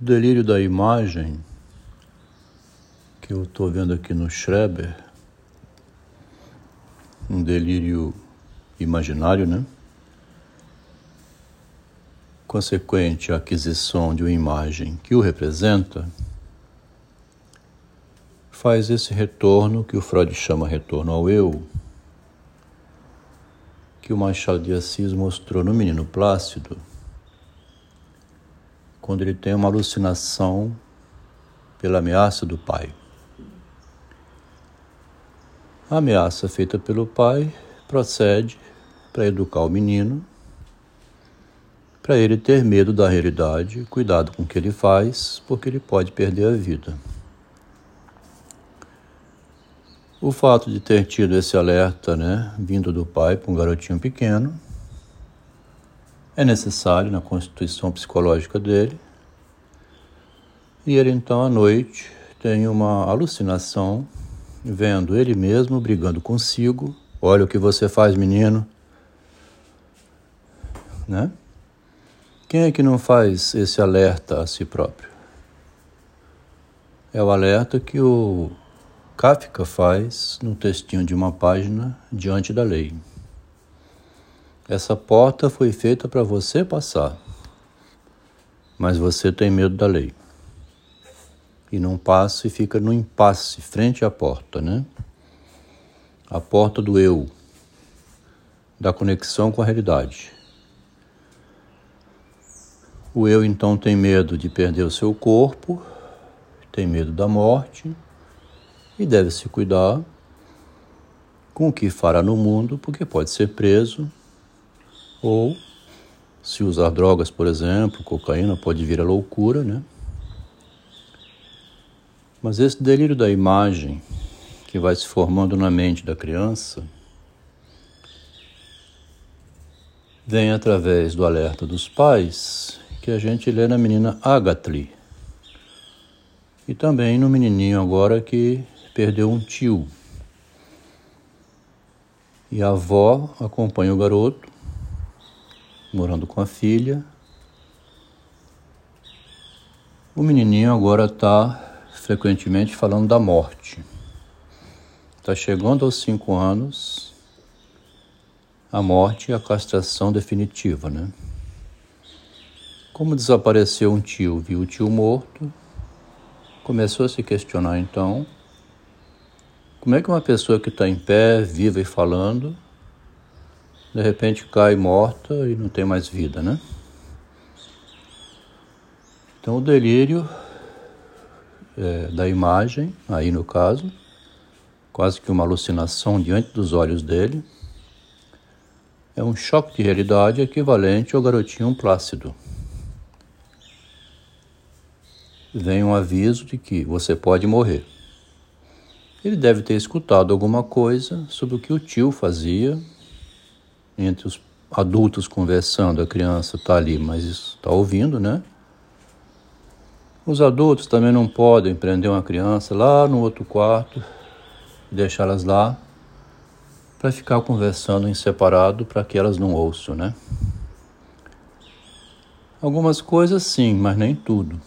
O delírio da imagem que eu estou vendo aqui no Schreber, um delírio imaginário, né? Consequente à aquisição de uma imagem que o representa, faz esse retorno que o Freud chama retorno ao eu, que o Machado de Assis mostrou no Menino Plácido quando ele tem uma alucinação pela ameaça do pai. A ameaça feita pelo pai procede para educar o menino, para ele ter medo da realidade, cuidado com o que ele faz, porque ele pode perder a vida. O fato de ter tido esse alerta, né, vindo do pai para um garotinho pequeno, é necessário na constituição psicológica dele. E ele então à noite tem uma alucinação, vendo ele mesmo brigando consigo. Olha o que você faz, menino. Né? Quem é que não faz esse alerta a si próprio? É o alerta que o Kafka faz no textinho de uma página diante da lei. Essa porta foi feita para você passar, mas você tem medo da lei. E não passa e fica no impasse, frente à porta, né? A porta do eu, da conexão com a realidade. O eu então tem medo de perder o seu corpo, tem medo da morte e deve se cuidar com o que fará no mundo, porque pode ser preso ou, se usar drogas, por exemplo, cocaína, pode vir a loucura, né? Mas esse delírio da imagem que vai se formando na mente da criança vem através do alerta dos pais que a gente lê na menina Agatli e também no menininho agora que perdeu um tio. E a avó acompanha o garoto morando com a filha. O menininho agora está frequentemente falando da morte. Está chegando aos cinco anos, a morte e a castração definitiva, né? Como desapareceu um tio, viu o tio morto, começou a se questionar então como é que uma pessoa que está em pé, viva e falando, de repente cai morta e não tem mais vida, né? Então o delírio é, da imagem, aí no caso, quase que uma alucinação diante dos olhos dele, é um choque de realidade equivalente ao garotinho plácido. Vem um aviso de que você pode morrer. Ele deve ter escutado alguma coisa sobre o que o tio fazia entre os adultos conversando, a criança está ali, mas está ouvindo, né? Os adultos também não podem prender uma criança lá no outro quarto e deixá-las lá para ficar conversando em separado para que elas não ouçam, né? Algumas coisas sim, mas nem tudo.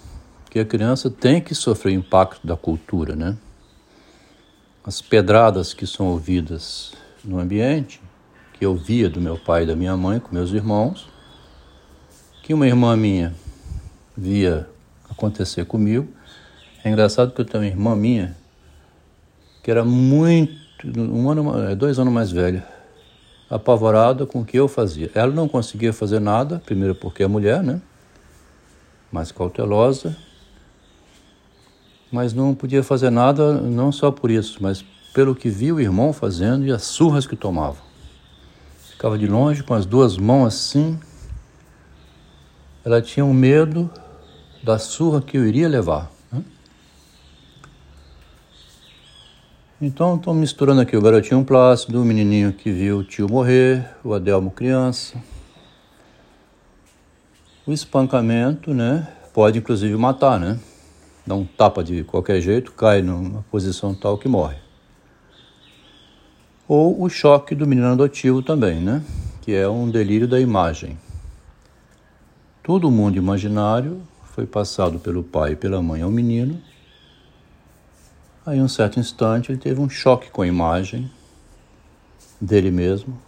Que a criança tem que sofrer o impacto da cultura, né? As pedradas que são ouvidas no ambiente que eu via do meu pai e da minha mãe com meus irmãos, que uma irmã minha via acontecer comigo. É engraçado que eu tenho uma irmã minha que era muito, um ano, é, dois anos mais velha, apavorada com o que eu fazia. Ela não conseguia fazer nada, primeiro porque é mulher, né? Mais cautelosa, mas não podia fazer nada não só por isso, mas pelo que via o irmão fazendo e as surras que tomava. Ficava de longe com as duas mãos assim. Ela tinha um medo da surra que eu iria levar. Né? Então, estou misturando aqui o garotinho plácido, o menininho que viu o tio morrer, o Adelmo criança. O espancamento, né, pode inclusive matar, né? Dá um tapa de qualquer jeito, cai numa posição tal que morre ou o choque do menino adotivo também, né? Que é um delírio da imagem. Todo o mundo imaginário foi passado pelo pai e pela mãe ao menino. Aí, um certo instante, ele teve um choque com a imagem dele mesmo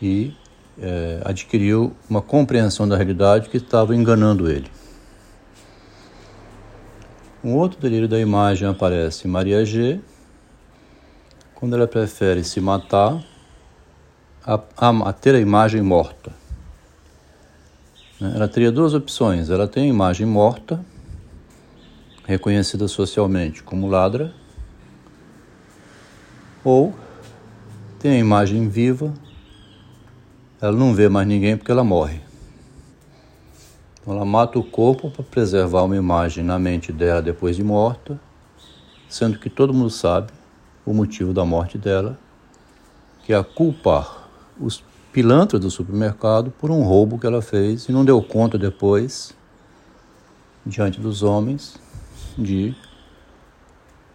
e é, adquiriu uma compreensão da realidade que estava enganando ele. Um outro delírio da imagem aparece em Maria G, quando ela prefere se matar a, a, ter a imagem morta. Ela teria duas opções. Ela tem a imagem morta, reconhecida socialmente como ladra, ou tem a imagem viva, ela não vê mais ninguém porque ela morre. Então ela mata o corpo para preservar uma imagem na mente dela depois de morta, sendo que todo mundo sabe o motivo da morte dela, que é culpar os pilantras do supermercado por um roubo que ela fez e não deu conta depois, diante dos homens, de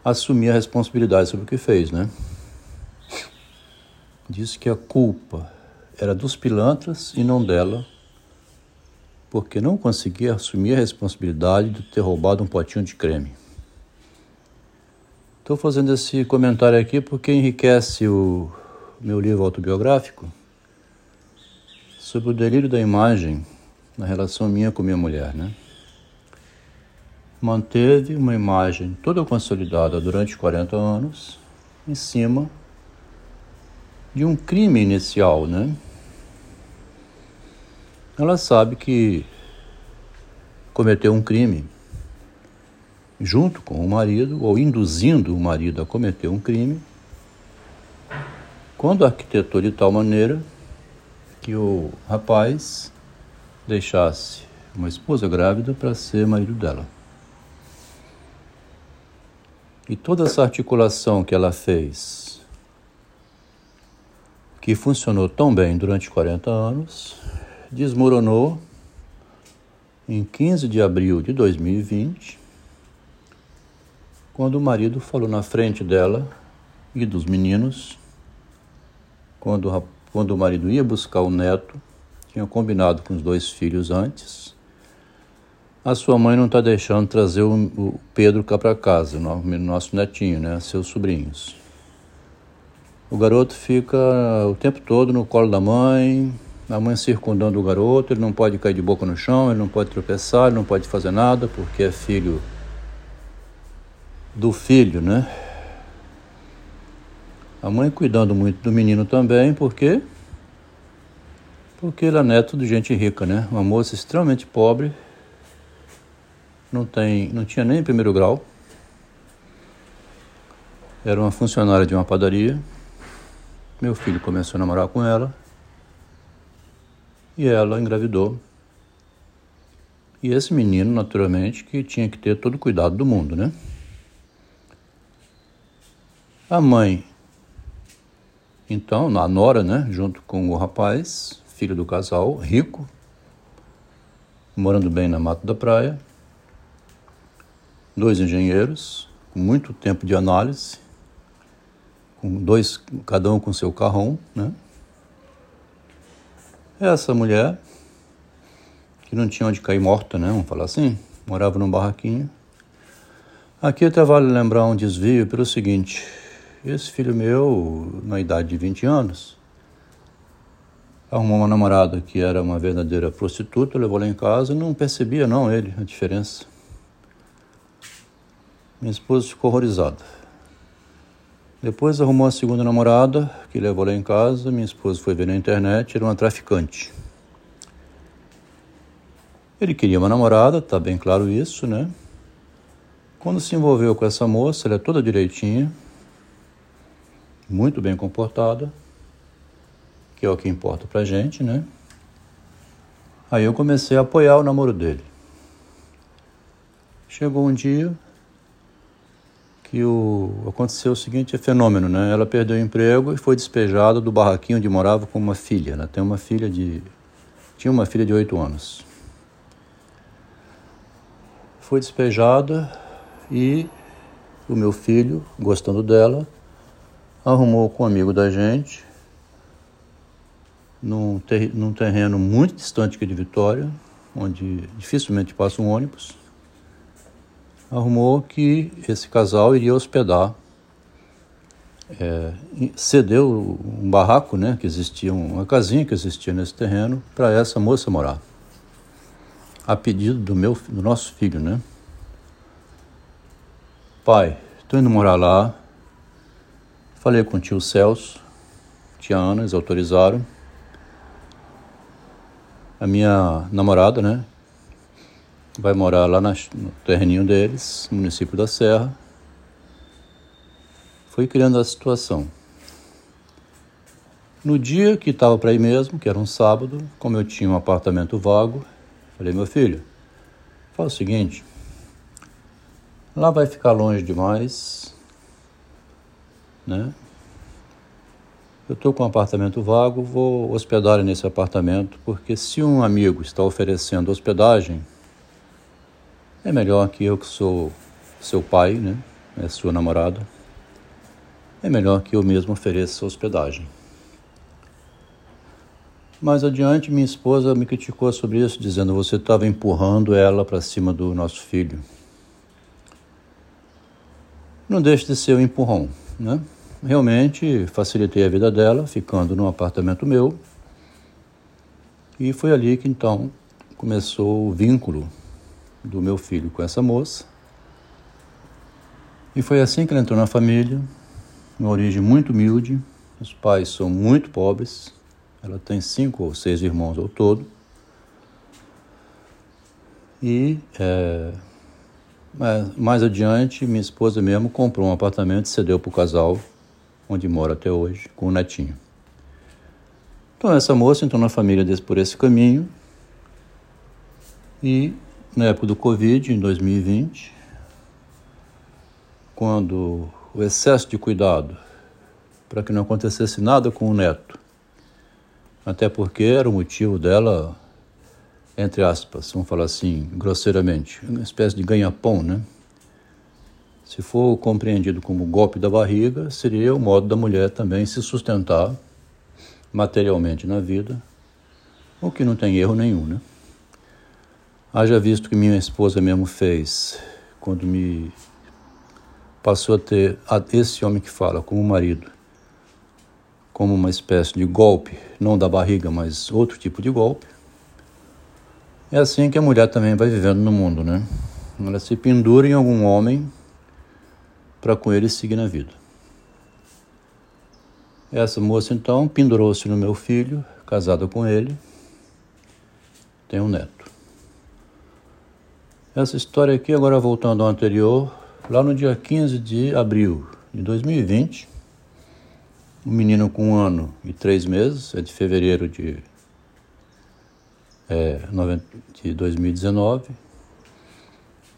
assumir a responsabilidade sobre o que fez, né? Disse que a culpa era dos pilantras e não dela, porque não conseguia assumir a responsabilidade de ter roubado um potinho de creme. Estou fazendo esse comentário aqui porque enriquece o meu livro autobiográfico sobre o delírio da imagem na relação minha com minha mulher, né? Manteve uma imagem toda consolidada durante 40 anos em cima de um crime inicial, né? ela sabe que cometeu um crime junto com o marido ou induzindo o marido a cometer um crime, quando arquitetou de tal maneira que o rapaz deixasse uma esposa grávida para ser marido dela. E toda essa articulação que ela fez, que funcionou tão bem durante 40 anos, desmoronou em 15 de abril de 2020, quando o marido falou na frente dela e dos meninos, quando, quando o marido ia buscar o neto, tinha combinado com os dois filhos antes. A sua mãe não está deixando trazer o, o Pedro cá para casa, o nosso netinho, né, seus sobrinhos. O garoto fica o tempo todo no colo da mãe, a mãe circundando o garoto, ele não pode cair de boca no chão, ele não pode tropeçar, ele não pode fazer nada, porque é filho do filho, né? A mãe cuidando muito do menino também, porque porque ele é neto de gente rica, né? Uma moça extremamente pobre, não tem, não tinha nem primeiro grau. Era uma funcionária de uma padaria. Meu filho começou a namorar com ela e ela engravidou. E esse menino, naturalmente, que tinha que ter todo o cuidado do mundo, né? A mãe, então, a nora, né, junto com o rapaz, filho do casal, rico, morando bem na Mata da Praia, dois engenheiros, com muito tempo de análise, com dois, cada um com seu carrão, né? Essa mulher, que não tinha onde cair morta, né? Vamos falar assim, morava num barraquinho. Aqui até vale lembrar um desvio pelo seguinte: esse filho meu, na idade de 20 anos, arrumou uma namorada que era uma verdadeira prostituta, levou lá em casa e não percebia, não, ele, a diferença. Minha esposa ficou horrorizada. Depois arrumou a segunda namorada, que levou lá em casa. Minha esposa foi ver na internet, era uma traficante. Ele queria uma namorada, tá bem claro isso, né? Quando se envolveu com essa moça, ela é toda direitinha, muito bem comportada, que é o que importa pra gente, né? Aí eu comecei a apoiar o namoro dele. Chegou um dia, que o, aconteceu o seguinte fenômeno, né? Ela perdeu o emprego e foi despejada do barraquinho onde morava com uma filha. Ela tem uma filha de tinha uma filha de oito anos. Foi despejada e o meu filho, gostando dela, arrumou com um amigo da gente num, ter, num terreno muito distante aqui de Vitória, onde dificilmente passa um ônibus, arrumou que esse casal iria hospedar, é, cedeu um barraco, né, que existia, uma casinha que existia nesse terreno, para essa moça morar, a pedido do, meu, do nosso filho, né. Pai, estou indo morar lá, falei com o tio Celso, tia Ana, eles autorizaram, a minha namorada, né, vai morar lá no terreninho deles, município da Serra. Fui criando a situação. No dia que estava para ir mesmo, que era um sábado, como eu tinha um apartamento vago, falei, meu filho, faz o seguinte, lá vai ficar longe demais, né? Eu estou com um apartamento vago, vou hospedar nesse apartamento, porque se um amigo está oferecendo hospedagem, é melhor que eu que sou seu pai, né? É sua namorada. É melhor que eu mesmo ofereça hospedagem. Mais adiante, minha esposa me criticou sobre isso, dizendo: você estava empurrando ela para cima do nosso filho. Não deixe de ser um empurrão, né? Realmente facilitei a vida dela, ficando num apartamento meu. E foi ali que então começou o vínculo do meu filho com essa moça. E foi assim que ela entrou na família, uma origem muito humilde. Os pais são muito pobres. Ela tem cinco ou seis irmãos ao todo. E é, mais adiante, minha esposa mesmo comprou um apartamento e cedeu para o casal onde mora até hoje, com o netinho. Então, essa moça entrou na família desse, por esse caminho e, na época do Covid, em 2020, quando o excesso de cuidado para que não acontecesse nada com o neto, até porque era o motivo dela, entre aspas, vamos falar assim, grosseiramente, uma espécie de ganha-pão, né? Se for compreendido como golpe da barriga, seria o modo da mulher também se sustentar materialmente na vida, o que não tem erro nenhum, né? Haja visto que minha esposa mesmo fez quando me passou a ter esse homem que fala como marido, como uma espécie de golpe, não da barriga, mas outro tipo de golpe. É assim que a mulher também vai vivendo no mundo, né? Ela se pendura em algum homem para com ele seguir na vida. Essa moça então pendurou-se no meu filho, casada com ele, tem um neto. Essa história aqui, agora voltando ao anterior, lá no dia 15 de abril de 2020, um menino com um ano e três meses, é de fevereiro de, é, de 2019,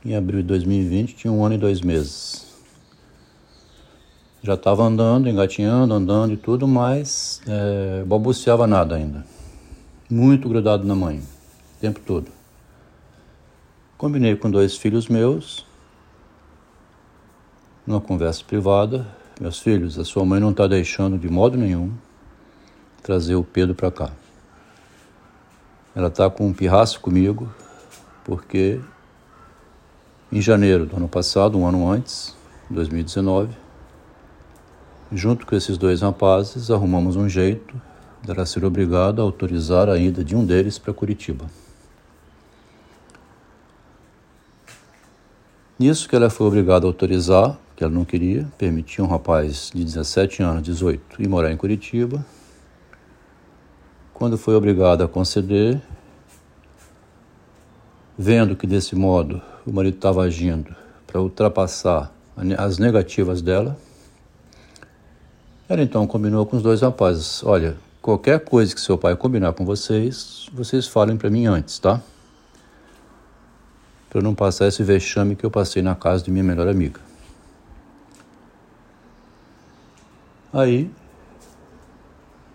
em abril de 2020 tinha um ano e dois meses já estava andando, engatinhando, andando e tudo, mas é, balbuciava nada ainda. Muito grudado na mãe, o tempo todo. Combinei com dois filhos meus, numa conversa privada. Meus filhos, a sua mãe não está deixando de modo nenhum trazer o Pedro para cá. Ela está com um pirraço comigo, porque em janeiro do ano passado, um ano antes, 2019, Junto com esses dois rapazes, arrumamos um jeito dela ser obrigada a autorizar a ida de um deles para Curitiba. Nisso que ela foi obrigada a autorizar, que ela não queria, permitia um rapaz de 17 anos, 18, ir morar em Curitiba. Quando foi obrigada a conceder, vendo que desse modo o marido estava agindo para ultrapassar as negativas dela, ela então combinou com os dois rapazes: Olha, qualquer coisa que seu pai combinar com vocês, vocês falem para mim antes, tá? Para não passar esse vexame que eu passei na casa de minha melhor amiga. Aí,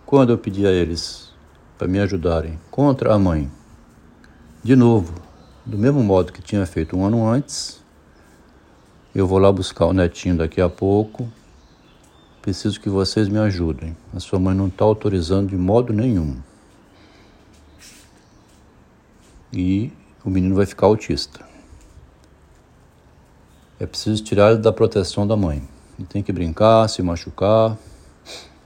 quando eu pedi a eles para me ajudarem contra a mãe, de novo, do mesmo modo que tinha feito um ano antes, eu vou lá buscar o netinho daqui a pouco Preciso que vocês me ajudem. A sua mãe não está autorizando de modo nenhum. e o menino vai ficar autista. É preciso tirar ele da proteção da mãe. Ele tem que brincar, se machucar.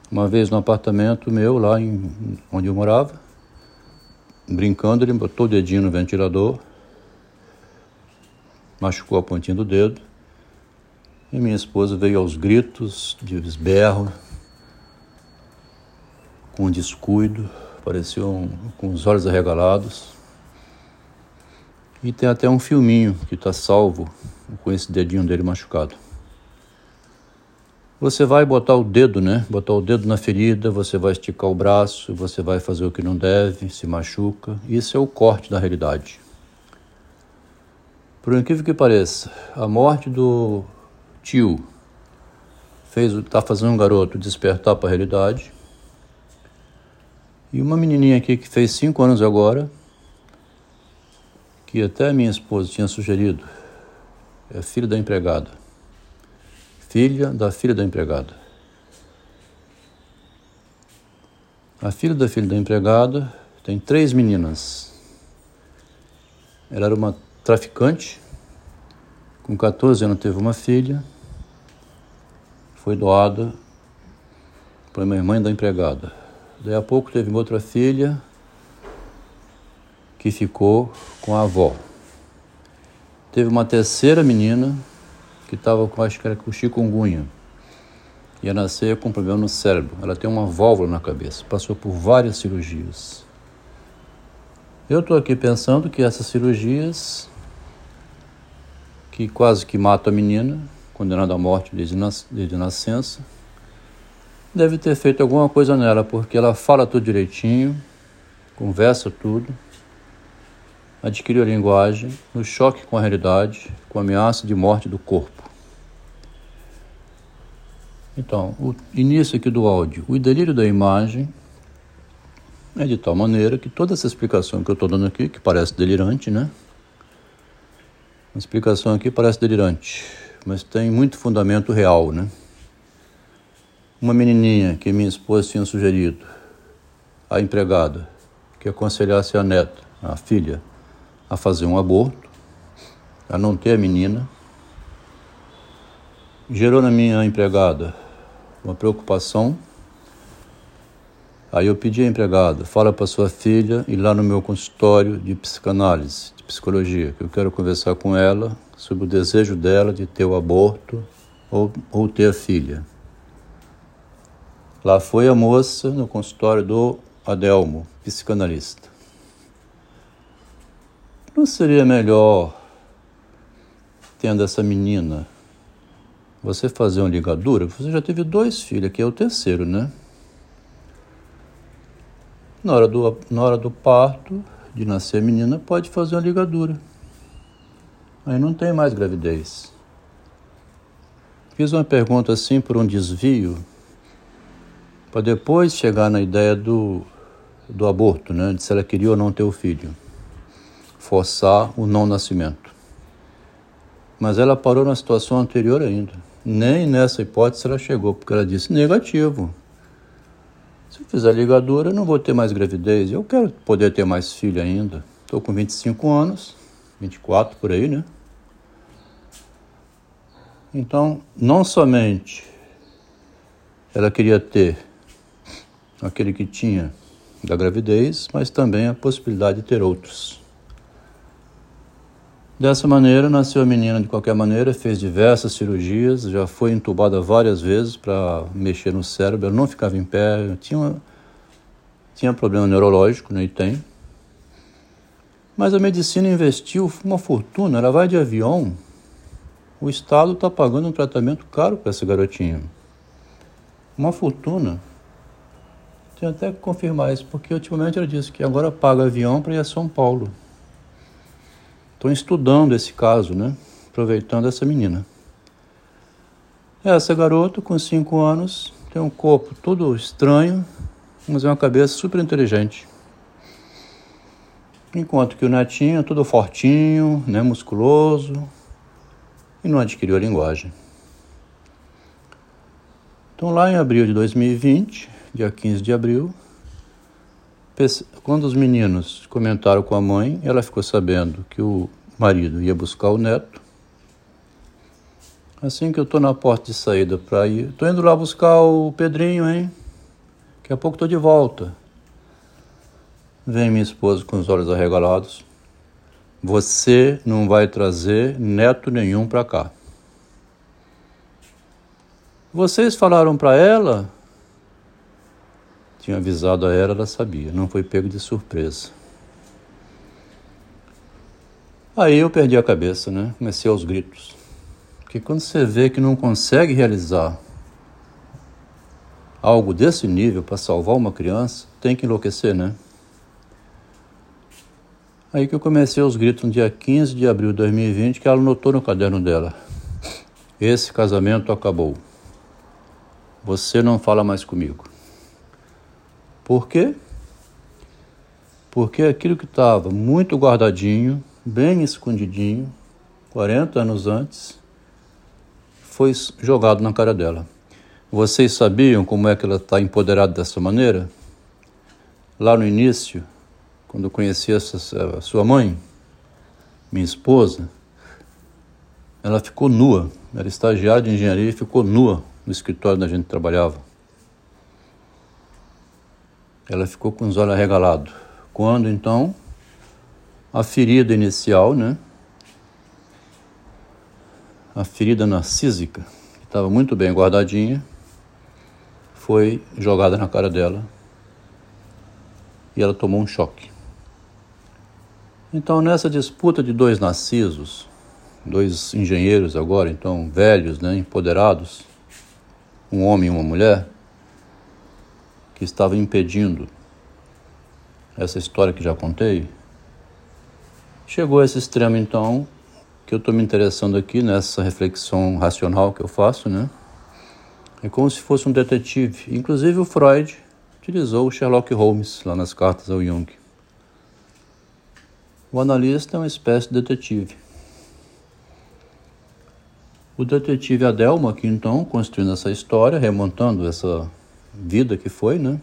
Uma vez no apartamento meu, lá em, onde eu morava, brincando, ele botou o dedinho no ventilador, machucou a pontinha do dedo, e minha esposa veio aos gritos, de esberro, com descuido, parecia um, com os olhos arregalados. E tem até um filminho que está salvo com esse dedinho dele machucado. Você vai botar o dedo, né? Botar o dedo na ferida, você vai esticar o braço, você vai fazer o que não deve, se machuca. Isso é o corte da realidade. Por incrível que pareça, a morte do tio fez está fazendo um garoto despertar para a realidade. E uma menininha aqui que fez cinco anos agora, que até minha esposa tinha sugerido, é filha da empregada. Filha da filha da empregada. A filha da filha da empregada tem três meninas. Ela era uma traficante, com 14 anos teve uma filha, foi doada para minha mãe da empregada. Daí a pouco teve outra filha que ficou com a avó. Teve uma terceira menina que estava com, acho que era com chikungunya. Ia nascer com problema no cérebro. Ela tem uma válvula na cabeça. Passou por várias cirurgias. Eu estou aqui pensando que essas cirurgias que quase que matam a menina, condenada à morte desde, nas, desde nascença, deve ter feito alguma coisa nela, porque ela fala tudo direitinho, conversa tudo, adquiriu a linguagem no choque com a realidade, com a ameaça de morte do corpo. Então, o início aqui do áudio, o delírio da imagem é de tal maneira que toda essa explicação que eu estou dando aqui, que parece delirante, né? Uma explicação aqui parece delirante, mas tem muito fundamento real, né? Uma menininha que minha esposa tinha sugerido, a empregada, que aconselhasse a neta, a filha, a fazer um aborto, a não ter a menina, gerou na minha empregada uma preocupação. Aí eu pedi à empregada, fala para sua filha ir lá no meu consultório de psicanálise, psicologia, que eu quero conversar com ela sobre o desejo dela de ter o aborto ou, ou ter a filha. Lá foi a moça no consultório do Adelmo, psicanalista. Não seria melhor, tendo essa menina, você fazer uma ligadura? Você já teve dois filhos, aqui é o terceiro, né? Na hora do, na hora do parto, de nascer a menina, pode fazer uma ligadura. Aí não tem mais gravidez. Fiz uma pergunta assim por um desvio, para depois chegar na ideia do, do aborto, né? De se ela queria ou não ter o filho. Forçar o não nascimento. Mas ela parou na situação anterior ainda. Nem nessa hipótese ela chegou, porque ela disse negativo. Se eu fizer ligadura, eu não vou ter mais gravidez. Eu quero poder ter mais filho ainda. Estou com 25 anos, 24 por aí, né? Então, não somente ela queria ter aquele que tinha da gravidez, mas também a possibilidade de ter outros. Dessa maneira, nasceu a menina de qualquer maneira, fez diversas cirurgias, já foi entubada várias vezes para mexer no cérebro, ela não ficava em pé, tinha, tinha problema neurológico, né, e tem. Mas a medicina investiu uma fortuna, ela vai de avião, o Estado está pagando um tratamento caro para essa garotinha. Uma fortuna. Tenho até que confirmar isso, porque ultimamente ela disse que agora paga avião para ir a São Paulo. Estão estudando esse caso, né? Aproveitando essa menina. Essa garota, com 5 anos, tem um corpo todo estranho, mas é uma cabeça super inteligente. Enquanto que o netinho é todo fortinho, né, musculoso, e não adquiriu a linguagem. Então, lá em abril de 2020, dia 15 de abril, quando os meninos comentaram com a mãe, ela ficou sabendo que o marido ia buscar o neto. Assim que eu estou na porta de saída para ir, estou indo lá buscar o Pedrinho, hein? Daqui a pouco estou de volta. Vem minha esposa com os olhos arregalados. Você não vai trazer neto nenhum para cá. Vocês falaram para ela? Tinha avisado a ela, ela sabia, não foi pego de surpresa. Aí eu perdi a cabeça, né? Comecei aos gritos. Porque quando você vê que não consegue realizar algo desse nível para salvar uma criança, tem que enlouquecer, né? Aí que eu comecei os gritos no dia 15 de abril de 2020, que ela notou no caderno dela. Esse casamento acabou. Você não fala mais comigo. Por quê? Porque aquilo que estava muito guardadinho, bem escondidinho, 40 anos antes, foi jogado na cara dela. Vocês sabiam como é que ela está empoderada dessa maneira? Lá no início, quando conheci a sua mãe, minha esposa, ela ficou nua. Era estagiária de engenharia e ficou nua no escritório onde a gente trabalhava. Ela ficou com os olhos arregalados. Quando então a ferida inicial, né? A ferida narcísica, que estava muito bem guardadinha, foi jogada na cara dela e ela tomou um choque. Então, nessa disputa de dois narcisos, dois engenheiros agora, então velhos, né, empoderados, um homem e uma mulher, que estava impedindo essa história que já contei, chegou a esse extremo então que eu estou me interessando aqui nessa reflexão racional que eu faço, né? É como se fosse um detetive. Inclusive o Freud utilizou o Sherlock Holmes lá nas cartas ao Jung. O analista é uma espécie de detetive. O detetive Adelmo aqui então, construindo essa história, remontando essa vida que foi, né?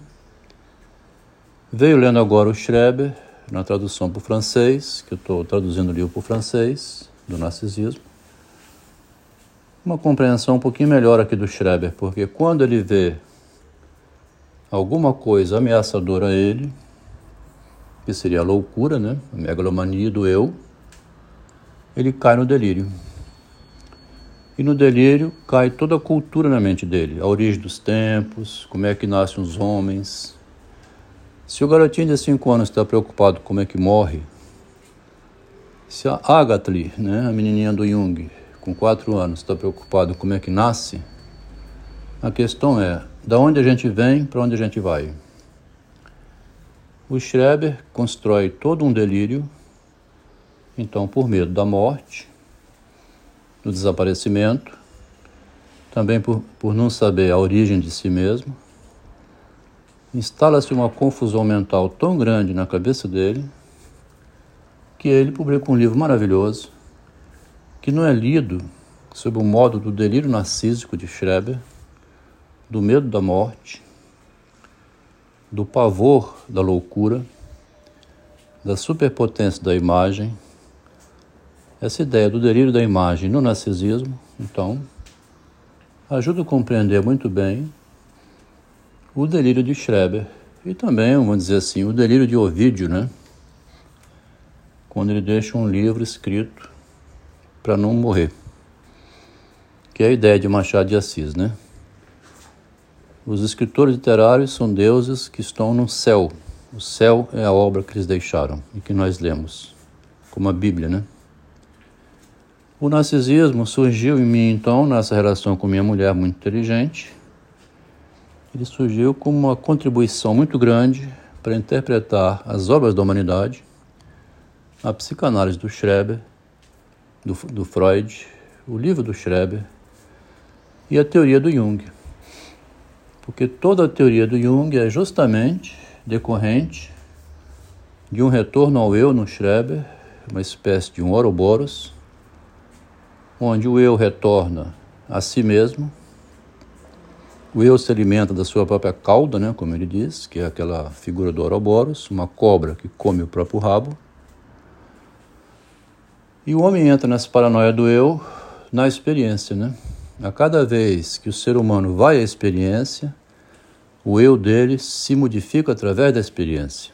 Veio lendo agora o Schreber, na tradução para o francês, que eu estou traduzindo o livro para o francês, do narcisismo. Uma compreensão um pouquinho melhor aqui do Schreber, porque quando ele vê alguma coisa ameaçadora a ele, que seria a loucura, né? a megalomania do eu, ele cai no delírio. E no delírio cai toda a cultura na mente dele, a origem dos tempos, como é que nascem os homens. Se o garotinho de 5 anos está preocupado com como é que morre, se a Agatha, né, a menininha do Jung, com 4 anos, está preocupado com como é que nasce, a questão é, da onde a gente vem, para onde a gente vai. O Schreber constrói todo um delírio, então por medo da morte, do desaparecimento, também por, por não saber a origem de si mesmo. Instala-se uma confusão mental tão grande na cabeça dele que ele publica um livro maravilhoso que não é lido sob o modo do delírio narcísico de Schreber, do medo da morte, do pavor da loucura, da superpotência da imagem essa ideia do delírio da imagem no narcisismo, então, ajuda a compreender muito bem o delírio de Schreber e também, vamos dizer assim, o delírio de Ovídio, né? Quando ele deixa um livro escrito para não morrer, que é a ideia de Machado de Assis, né? Os escritores literários são deuses que estão no céu. O céu é a obra que eles deixaram e que nós lemos, como a Bíblia, né? O narcisismo surgiu em mim então nessa relação com minha mulher muito inteligente. Ele surgiu como uma contribuição muito grande para interpretar as obras da humanidade, a psicanálise do Schreber, do, do Freud, o livro do Schreber e a teoria do Jung. Porque toda a teoria do Jung é justamente decorrente de um retorno ao eu no Schreber, uma espécie de um Ouroboros, onde o eu retorna a si mesmo O eu se alimenta da sua própria cauda, né, como ele diz, que é aquela figura do Ouroboros, uma cobra que come o próprio rabo. E o homem entra nessa paranoia do eu na experiência, né? A cada vez que o ser humano vai à experiência, o eu dele se modifica através da experiência.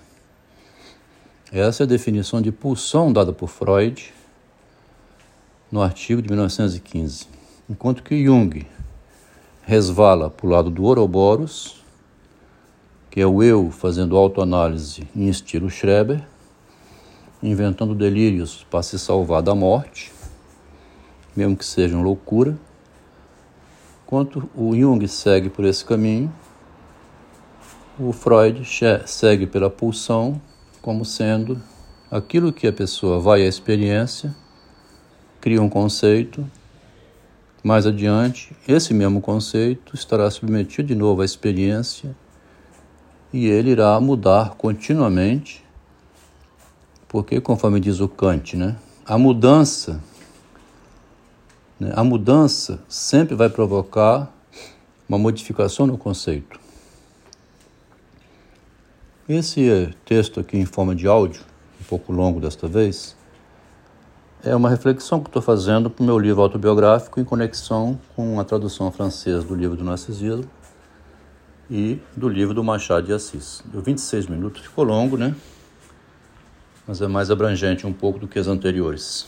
Essa é a definição de pulsão dada por Freud no artigo de 1915. Enquanto que Jung resvala para o lado do Ouroboros, que é o eu fazendo autoanálise em estilo Schreber, inventando delírios para se salvar da morte, mesmo que sejam loucura. Enquanto o Jung segue por esse caminho, o Freud segue pela pulsão como sendo aquilo que a pessoa vai à experiência, cria um conceito, mais adiante, esse mesmo conceito estará submetido de novo à experiência e ele irá mudar continuamente, porque, conforme diz o Kant, né, a mudança, né, a mudança sempre vai provocar uma modificação no conceito. Esse texto aqui em forma de áudio, um pouco longo desta vez, é uma reflexão que estou fazendo para o meu livro autobiográfico em conexão com a tradução francesa do livro do narcisismo e do livro do Machado de Assis. Deu 26 minutos, ficou longo, né? Mas é mais abrangente um pouco do que as anteriores.